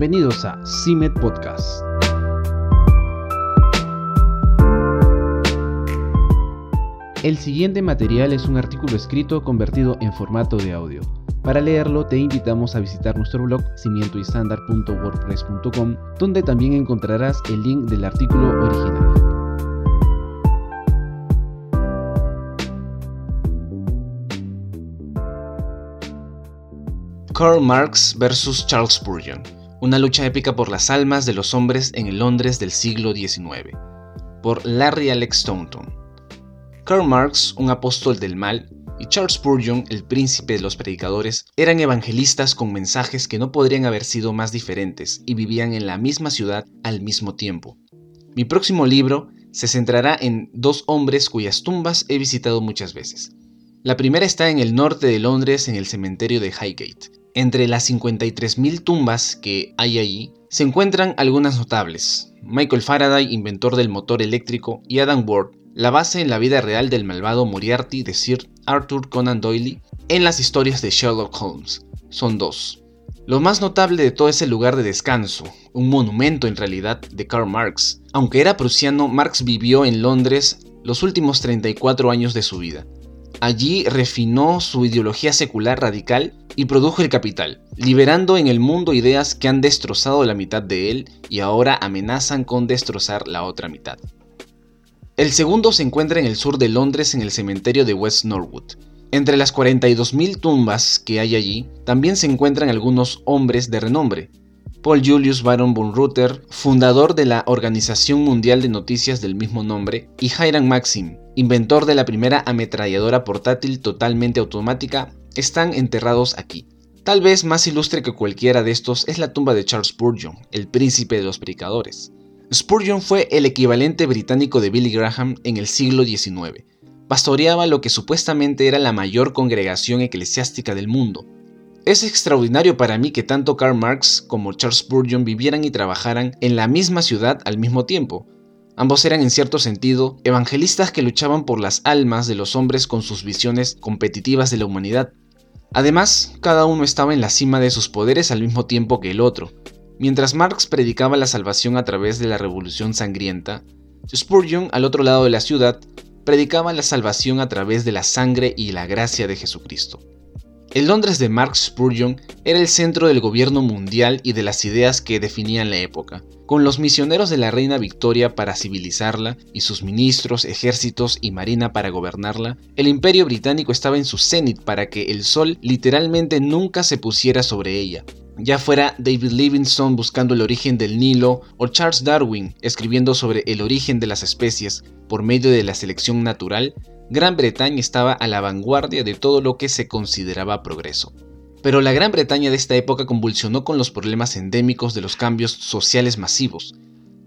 Bienvenidos a CIMED Podcast. El siguiente material es un artículo escrito convertido en formato de audio. Para leerlo te invitamos a visitar nuestro blog cimientoistandar.wordpress.com donde también encontrarás el link del artículo original. Karl Marx vs. Charles Spurgeon, una lucha épica por las almas de los hombres en el Londres del siglo XIX, por Larry Alex Staunton. Karl Marx, un apóstol del mal, y Charles Spurgeon, el príncipe de los predicadores, eran evangelistas con mensajes que no podrían haber sido más diferentes y vivían en la misma ciudad al mismo tiempo. Mi próximo libro se centrará en dos hombres cuyas tumbas he visitado muchas veces. La primera está en el norte de Londres en el cementerio de Highgate, entre las 53.000 tumbas que hay allí, se encuentran algunas notables. Michael Faraday, inventor del motor eléctrico, y Adam Ward, la base en la vida real del malvado Moriarty de Sir Arthur Conan Doyle en las historias de Sherlock Holmes. Son dos. Lo más notable de todo es el lugar de descanso, un monumento en realidad de Karl Marx. Aunque era prusiano, Marx vivió en Londres los últimos 34 años de su vida. Allí refinó su ideología secular radical y produjo el capital, liberando en el mundo ideas que han destrozado la mitad de él y ahora amenazan con destrozar la otra mitad. El segundo se encuentra en el sur de Londres en el cementerio de West Norwood. Entre las 42.000 tumbas que hay allí, también se encuentran algunos hombres de renombre, Paul Julius Baron von Rutter, fundador de la Organización Mundial de Noticias del mismo nombre, y Hiram Maxim, inventor de la primera ametralladora portátil totalmente automática, están enterrados aquí. Tal vez más ilustre que cualquiera de estos es la tumba de Charles Spurgeon, el príncipe de los predicadores. Spurgeon fue el equivalente británico de Billy Graham en el siglo XIX. Pastoreaba lo que supuestamente era la mayor congregación eclesiástica del mundo, es extraordinario para mí que tanto Karl Marx como Charles Spurgeon vivieran y trabajaran en la misma ciudad al mismo tiempo. Ambos eran en cierto sentido evangelistas que luchaban por las almas de los hombres con sus visiones competitivas de la humanidad. Además, cada uno estaba en la cima de sus poderes al mismo tiempo que el otro. Mientras Marx predicaba la salvación a través de la revolución sangrienta, Spurgeon, al otro lado de la ciudad, predicaba la salvación a través de la sangre y la gracia de Jesucristo. El Londres de Marx Spurgeon era el centro del gobierno mundial y de las ideas que definían la época, con los misioneros de la reina Victoria para civilizarla y sus ministros, ejércitos y marina para gobernarla, el imperio británico estaba en su cenit para que el sol literalmente nunca se pusiera sobre ella, ya fuera David Livingstone buscando el origen del Nilo o Charles Darwin escribiendo sobre el origen de las especies por medio de la selección natural, Gran Bretaña estaba a la vanguardia de todo lo que se consideraba progreso. Pero la Gran Bretaña de esta época convulsionó con los problemas endémicos de los cambios sociales masivos.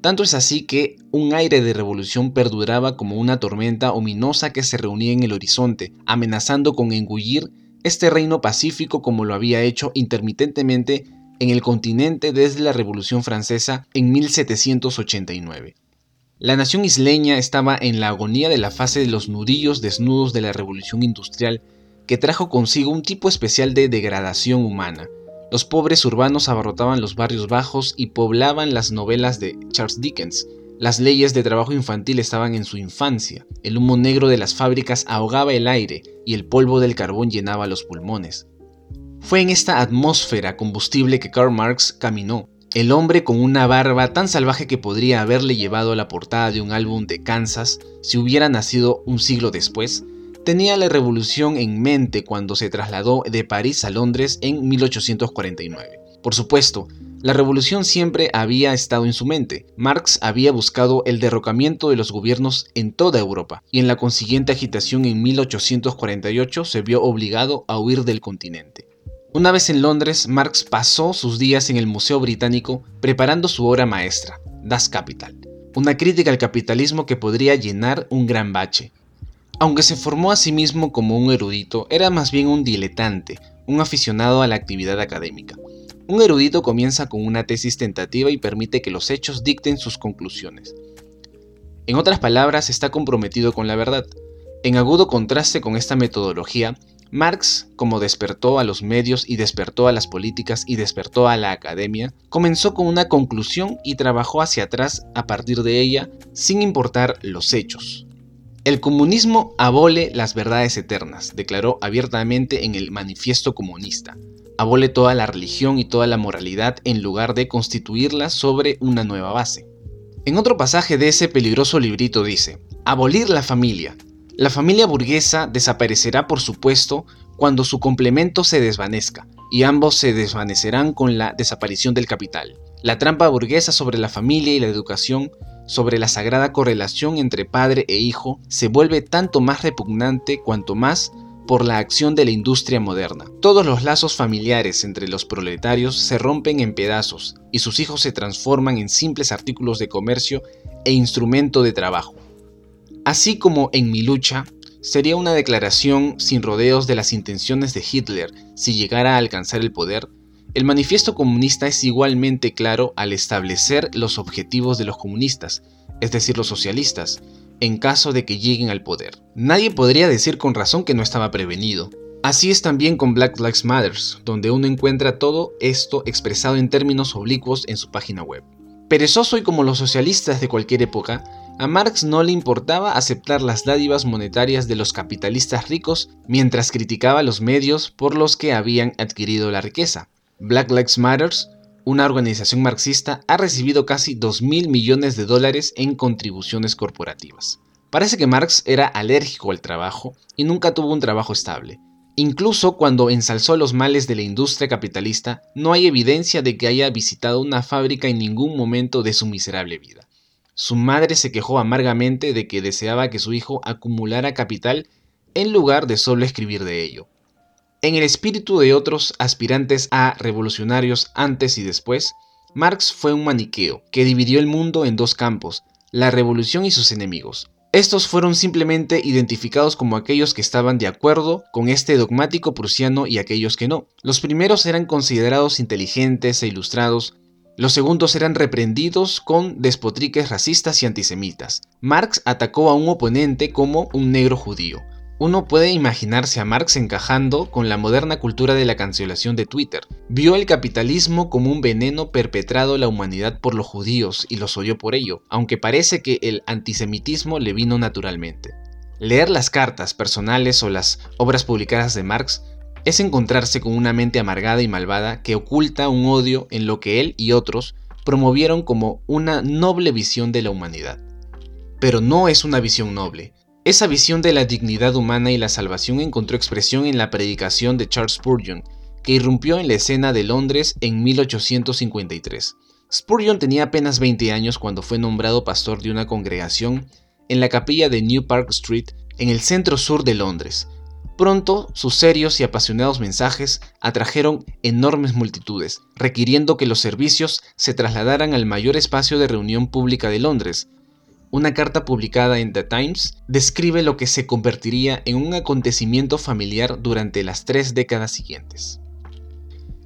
Tanto es así que un aire de revolución perduraba como una tormenta ominosa que se reunía en el horizonte, amenazando con engullir este reino pacífico como lo había hecho intermitentemente en el continente desde la Revolución Francesa en 1789. La nación isleña estaba en la agonía de la fase de los nudillos desnudos de la revolución industrial, que trajo consigo un tipo especial de degradación humana. Los pobres urbanos abarrotaban los barrios bajos y poblaban las novelas de Charles Dickens. Las leyes de trabajo infantil estaban en su infancia. El humo negro de las fábricas ahogaba el aire y el polvo del carbón llenaba los pulmones. Fue en esta atmósfera combustible que Karl Marx caminó, el hombre con una barba tan salvaje que podría haberle llevado a la portada de un álbum de Kansas si hubiera nacido un siglo después, tenía la revolución en mente cuando se trasladó de París a Londres en 1849. Por supuesto, la revolución siempre había estado en su mente. Marx había buscado el derrocamiento de los gobiernos en toda Europa, y en la consiguiente agitación en 1848 se vio obligado a huir del continente. Una vez en Londres, Marx pasó sus días en el Museo Británico preparando su obra maestra, Das Kapital, una crítica al capitalismo que podría llenar un gran bache. Aunque se formó a sí mismo como un erudito, era más bien un diletante, un aficionado a la actividad académica. Un erudito comienza con una tesis tentativa y permite que los hechos dicten sus conclusiones. En otras palabras, está comprometido con la verdad. En agudo contraste con esta metodología, Marx, como despertó a los medios y despertó a las políticas y despertó a la academia, comenzó con una conclusión y trabajó hacia atrás a partir de ella sin importar los hechos. El comunismo abole las verdades eternas, declaró abiertamente en el Manifiesto Comunista. Abole toda la religión y toda la moralidad en lugar de constituirla sobre una nueva base. En otro pasaje de ese peligroso librito dice, abolir la familia, la familia burguesa desaparecerá por supuesto cuando su complemento se desvanezca, y ambos se desvanecerán con la desaparición del capital. La trampa burguesa sobre la familia y la educación, sobre la sagrada correlación entre padre e hijo, se vuelve tanto más repugnante cuanto más por la acción de la industria moderna. Todos los lazos familiares entre los proletarios se rompen en pedazos y sus hijos se transforman en simples artículos de comercio e instrumento de trabajo. Así como en mi lucha, sería una declaración sin rodeos de las intenciones de Hitler si llegara a alcanzar el poder, el manifiesto comunista es igualmente claro al establecer los objetivos de los comunistas, es decir, los socialistas, en caso de que lleguen al poder. Nadie podría decir con razón que no estaba prevenido. Así es también con Black Lives Matter, donde uno encuentra todo esto expresado en términos oblicuos en su página web. Perezoso y como los socialistas de cualquier época, a Marx no le importaba aceptar las dádivas monetarias de los capitalistas ricos mientras criticaba los medios por los que habían adquirido la riqueza. Black Lives Matter, una organización marxista, ha recibido casi 2.000 millones de dólares en contribuciones corporativas. Parece que Marx era alérgico al trabajo y nunca tuvo un trabajo estable. Incluso cuando ensalzó los males de la industria capitalista, no hay evidencia de que haya visitado una fábrica en ningún momento de su miserable vida. Su madre se quejó amargamente de que deseaba que su hijo acumulara capital en lugar de solo escribir de ello. En el espíritu de otros aspirantes a revolucionarios antes y después, Marx fue un maniqueo que dividió el mundo en dos campos, la revolución y sus enemigos. Estos fueron simplemente identificados como aquellos que estaban de acuerdo con este dogmático prusiano y aquellos que no. Los primeros eran considerados inteligentes e ilustrados, los segundos eran reprendidos con despotriques racistas y antisemitas. Marx atacó a un oponente como un negro judío. Uno puede imaginarse a Marx encajando con la moderna cultura de la cancelación de Twitter. Vio el capitalismo como un veneno perpetrado a la humanidad por los judíos y los odió por ello, aunque parece que el antisemitismo le vino naturalmente. Leer las cartas personales o las obras publicadas de Marx es encontrarse con una mente amargada y malvada que oculta un odio en lo que él y otros promovieron como una noble visión de la humanidad. Pero no es una visión noble. Esa visión de la dignidad humana y la salvación encontró expresión en la predicación de Charles Spurgeon, que irrumpió en la escena de Londres en 1853. Spurgeon tenía apenas 20 años cuando fue nombrado pastor de una congregación en la capilla de New Park Street, en el centro sur de Londres, Pronto, sus serios y apasionados mensajes atrajeron enormes multitudes, requiriendo que los servicios se trasladaran al mayor espacio de reunión pública de Londres. Una carta publicada en The Times describe lo que se convertiría en un acontecimiento familiar durante las tres décadas siguientes.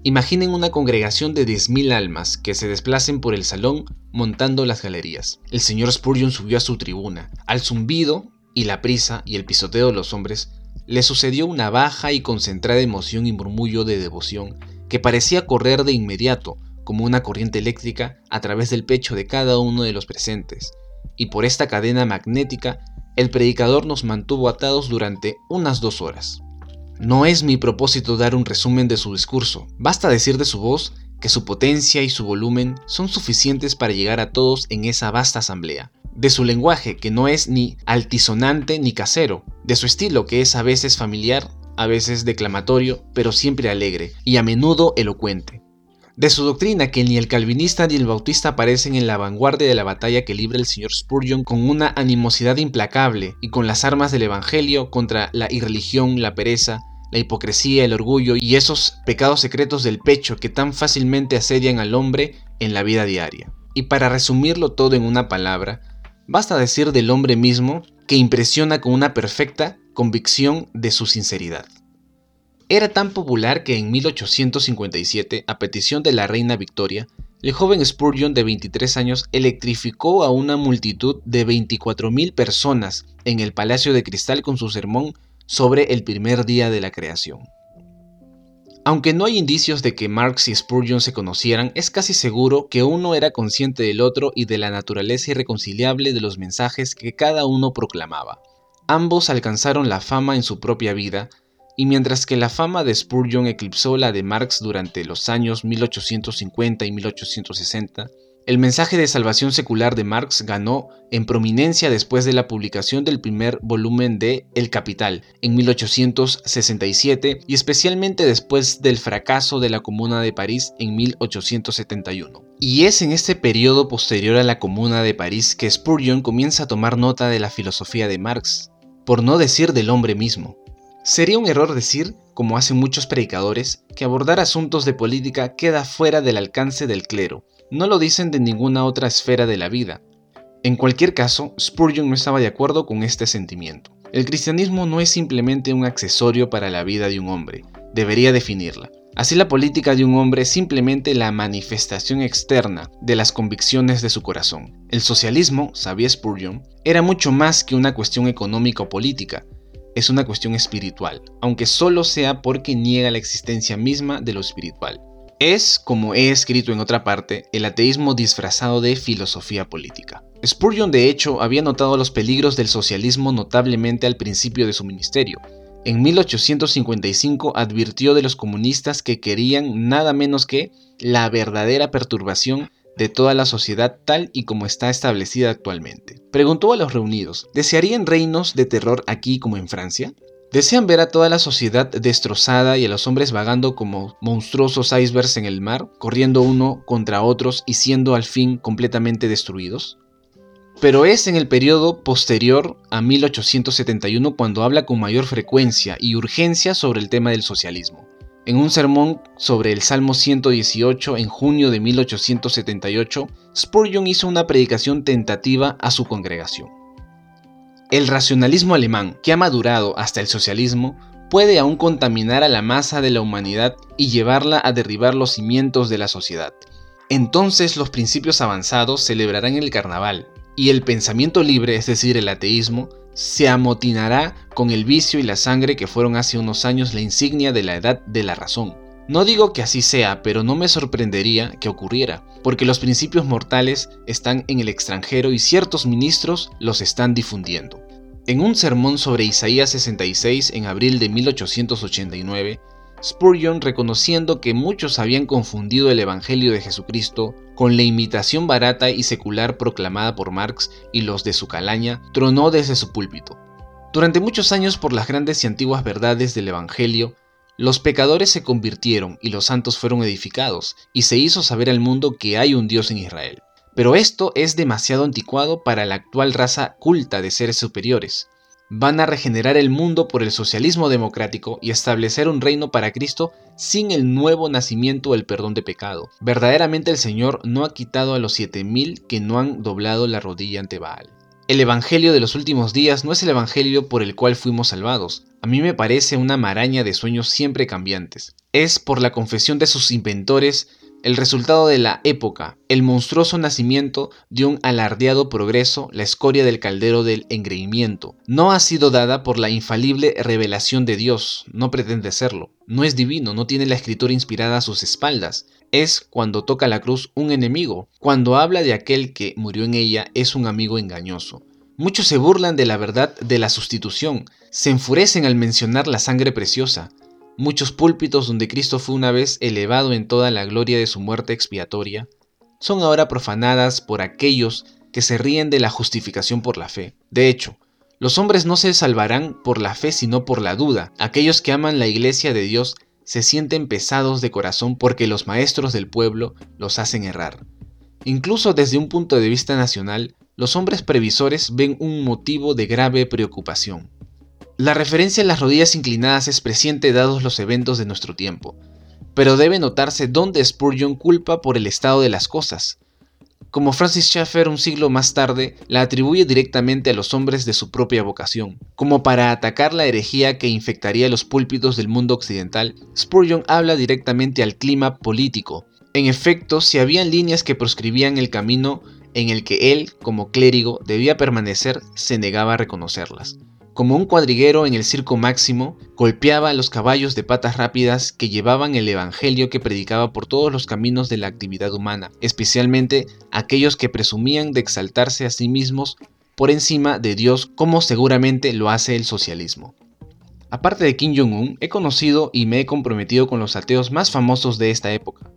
Imaginen una congregación de 10.000 almas que se desplacen por el salón montando las galerías. El señor Spurgeon subió a su tribuna. Al zumbido y la prisa y el pisoteo de los hombres, le sucedió una baja y concentrada emoción y murmullo de devoción que parecía correr de inmediato, como una corriente eléctrica, a través del pecho de cada uno de los presentes, y por esta cadena magnética el predicador nos mantuvo atados durante unas dos horas. No es mi propósito dar un resumen de su discurso, basta decir de su voz que su potencia y su volumen son suficientes para llegar a todos en esa vasta asamblea, de su lenguaje, que no es ni altisonante ni casero, de su estilo, que es a veces familiar, a veces declamatorio, pero siempre alegre y a menudo elocuente. De su doctrina, que ni el calvinista ni el bautista aparecen en la vanguardia de la batalla que libra el señor Spurgeon con una animosidad implacable y con las armas del Evangelio contra la irreligión, la pereza, la hipocresía, el orgullo y esos pecados secretos del pecho que tan fácilmente asedian al hombre en la vida diaria. Y para resumirlo todo en una palabra, Basta decir del hombre mismo que impresiona con una perfecta convicción de su sinceridad. Era tan popular que en 1857, a petición de la reina Victoria, el joven Spurgeon de 23 años electrificó a una multitud de 24.000 personas en el Palacio de Cristal con su sermón sobre el primer día de la creación. Aunque no hay indicios de que Marx y Spurgeon se conocieran, es casi seguro que uno era consciente del otro y de la naturaleza irreconciliable de los mensajes que cada uno proclamaba. Ambos alcanzaron la fama en su propia vida, y mientras que la fama de Spurgeon eclipsó la de Marx durante los años 1850 y 1860, el mensaje de salvación secular de Marx ganó en prominencia después de la publicación del primer volumen de El Capital en 1867 y especialmente después del fracaso de la Comuna de París en 1871. Y es en este periodo posterior a la Comuna de París que Spurgeon comienza a tomar nota de la filosofía de Marx, por no decir del hombre mismo. Sería un error decir, como hacen muchos predicadores, que abordar asuntos de política queda fuera del alcance del clero, no lo dicen de ninguna otra esfera de la vida. En cualquier caso, Spurgeon no estaba de acuerdo con este sentimiento. El cristianismo no es simplemente un accesorio para la vida de un hombre, debería definirla. Así la política de un hombre es simplemente la manifestación externa de las convicciones de su corazón. El socialismo, sabía Spurgeon, era mucho más que una cuestión económica o política, es una cuestión espiritual, aunque solo sea porque niega la existencia misma de lo espiritual. Es, como he escrito en otra parte, el ateísmo disfrazado de filosofía política. Spurgeon de hecho había notado los peligros del socialismo notablemente al principio de su ministerio. En 1855 advirtió de los comunistas que querían nada menos que la verdadera perturbación de toda la sociedad tal y como está establecida actualmente. Preguntó a los reunidos, ¿desearían reinos de terror aquí como en Francia? ¿Desean ver a toda la sociedad destrozada y a los hombres vagando como monstruosos icebergs en el mar, corriendo uno contra otros y siendo al fin completamente destruidos? Pero es en el periodo posterior a 1871 cuando habla con mayor frecuencia y urgencia sobre el tema del socialismo. En un sermón sobre el Salmo 118 en junio de 1878, Spurgeon hizo una predicación tentativa a su congregación. El racionalismo alemán, que ha madurado hasta el socialismo, puede aún contaminar a la masa de la humanidad y llevarla a derribar los cimientos de la sociedad. Entonces los principios avanzados celebrarán el carnaval, y el pensamiento libre, es decir, el ateísmo, se amotinará con el vicio y la sangre que fueron hace unos años la insignia de la edad de la razón. No digo que así sea, pero no me sorprendería que ocurriera, porque los principios mortales están en el extranjero y ciertos ministros los están difundiendo. En un sermón sobre Isaías 66 en abril de 1889, Spurgeon, reconociendo que muchos habían confundido el Evangelio de Jesucristo con la imitación barata y secular proclamada por Marx y los de su calaña, tronó desde su púlpito. Durante muchos años por las grandes y antiguas verdades del Evangelio, los pecadores se convirtieron y los santos fueron edificados, y se hizo saber al mundo que hay un Dios en Israel. Pero esto es demasiado anticuado para la actual raza culta de seres superiores. Van a regenerar el mundo por el socialismo democrático y establecer un reino para Cristo sin el nuevo nacimiento o el perdón de pecado. Verdaderamente el Señor no ha quitado a los siete mil que no han doblado la rodilla ante Baal. El Evangelio de los últimos días no es el Evangelio por el cual fuimos salvados. A mí me parece una maraña de sueños siempre cambiantes. Es por la confesión de sus inventores el resultado de la época, el monstruoso nacimiento de un alardeado progreso, la escoria del caldero del engreimiento. No ha sido dada por la infalible revelación de Dios, no pretende serlo. No es divino, no tiene la escritura inspirada a sus espaldas es cuando toca la cruz un enemigo. Cuando habla de aquel que murió en ella es un amigo engañoso. Muchos se burlan de la verdad de la sustitución, se enfurecen al mencionar la sangre preciosa. Muchos púlpitos donde Cristo fue una vez elevado en toda la gloria de su muerte expiatoria, son ahora profanadas por aquellos que se ríen de la justificación por la fe. De hecho, los hombres no se salvarán por la fe sino por la duda. Aquellos que aman la iglesia de Dios se sienten pesados de corazón porque los maestros del pueblo los hacen errar. Incluso desde un punto de vista nacional, los hombres previsores ven un motivo de grave preocupación. La referencia a las rodillas inclinadas es presente dados los eventos de nuestro tiempo, pero debe notarse dónde Spurgeon culpa por el estado de las cosas, como Francis Schaeffer un siglo más tarde la atribuye directamente a los hombres de su propia vocación. Como para atacar la herejía que infectaría los púlpitos del mundo occidental, Spurgeon habla directamente al clima político. En efecto, si habían líneas que proscribían el camino en el que él, como clérigo, debía permanecer, se negaba a reconocerlas. Como un cuadriguero en el circo máximo, golpeaba a los caballos de patas rápidas que llevaban el evangelio que predicaba por todos los caminos de la actividad humana, especialmente aquellos que presumían de exaltarse a sí mismos por encima de Dios como seguramente lo hace el socialismo. Aparte de Kim Jong-un, he conocido y me he comprometido con los ateos más famosos de esta época.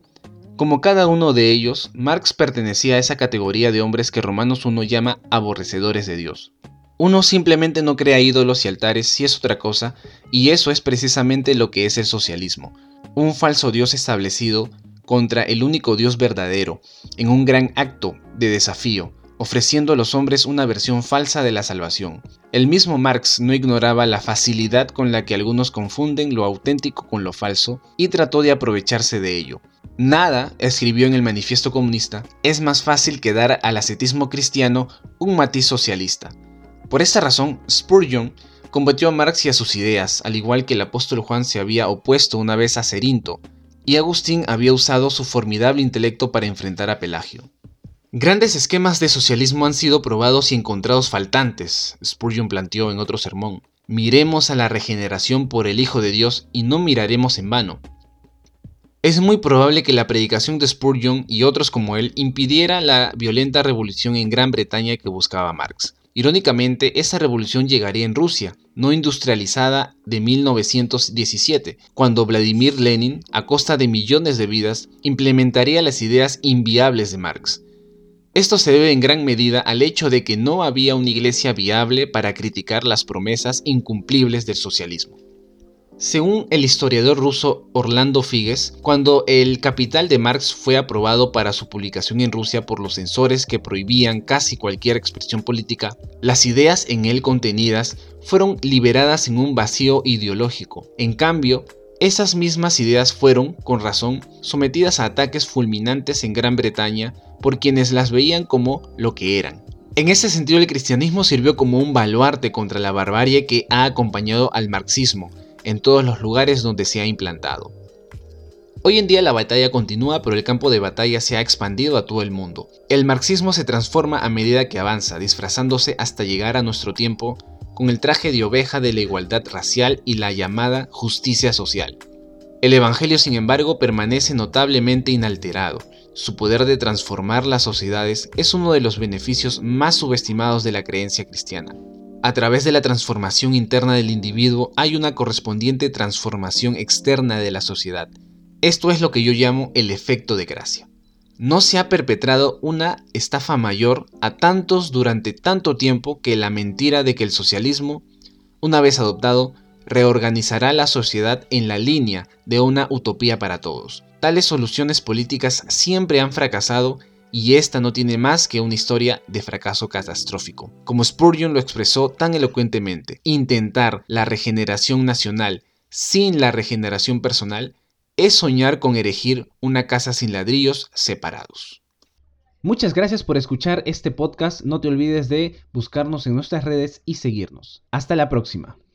Como cada uno de ellos, Marx pertenecía a esa categoría de hombres que Romanos I llama aborrecedores de Dios. Uno simplemente no crea ídolos y altares si es otra cosa, y eso es precisamente lo que es el socialismo, un falso Dios establecido contra el único Dios verdadero, en un gran acto de desafío, ofreciendo a los hombres una versión falsa de la salvación. El mismo Marx no ignoraba la facilidad con la que algunos confunden lo auténtico con lo falso y trató de aprovecharse de ello. Nada, escribió en el Manifiesto Comunista, es más fácil que dar al ascetismo cristiano un matiz socialista. Por esta razón, Spurgeon combatió a Marx y a sus ideas, al igual que el apóstol Juan se había opuesto una vez a Cerinto, y Agustín había usado su formidable intelecto para enfrentar a Pelagio. Grandes esquemas de socialismo han sido probados y encontrados faltantes, Spurgeon planteó en otro sermón. Miremos a la regeneración por el Hijo de Dios y no miraremos en vano. Es muy probable que la predicación de Spurgeon y otros como él impidiera la violenta revolución en Gran Bretaña que buscaba Marx. Irónicamente, esa revolución llegaría en Rusia, no industrializada de 1917, cuando Vladimir Lenin, a costa de millones de vidas, implementaría las ideas inviables de Marx. Esto se debe en gran medida al hecho de que no había una iglesia viable para criticar las promesas incumplibles del socialismo. Según el historiador ruso Orlando Figes, cuando el Capital de Marx fue aprobado para su publicación en Rusia por los censores que prohibían casi cualquier expresión política, las ideas en él contenidas fueron liberadas en un vacío ideológico. En cambio, esas mismas ideas fueron, con razón, sometidas a ataques fulminantes en Gran Bretaña por quienes las veían como lo que eran. En ese sentido, el cristianismo sirvió como un baluarte contra la barbarie que ha acompañado al marxismo, en todos los lugares donde se ha implantado. Hoy en día la batalla continúa, pero el campo de batalla se ha expandido a todo el mundo. El marxismo se transforma a medida que avanza, disfrazándose hasta llegar a nuestro tiempo con el traje de oveja de la igualdad racial y la llamada justicia social. El Evangelio, sin embargo, permanece notablemente inalterado. Su poder de transformar las sociedades es uno de los beneficios más subestimados de la creencia cristiana. A través de la transformación interna del individuo hay una correspondiente transformación externa de la sociedad. Esto es lo que yo llamo el efecto de gracia. No se ha perpetrado una estafa mayor a tantos durante tanto tiempo que la mentira de que el socialismo, una vez adoptado, reorganizará la sociedad en la línea de una utopía para todos. Tales soluciones políticas siempre han fracasado y esta no tiene más que una historia de fracaso catastrófico. Como Spurgeon lo expresó tan elocuentemente, intentar la regeneración nacional sin la regeneración personal es soñar con erigir una casa sin ladrillos separados. Muchas gracias por escuchar este podcast, no te olvides de buscarnos en nuestras redes y seguirnos. Hasta la próxima.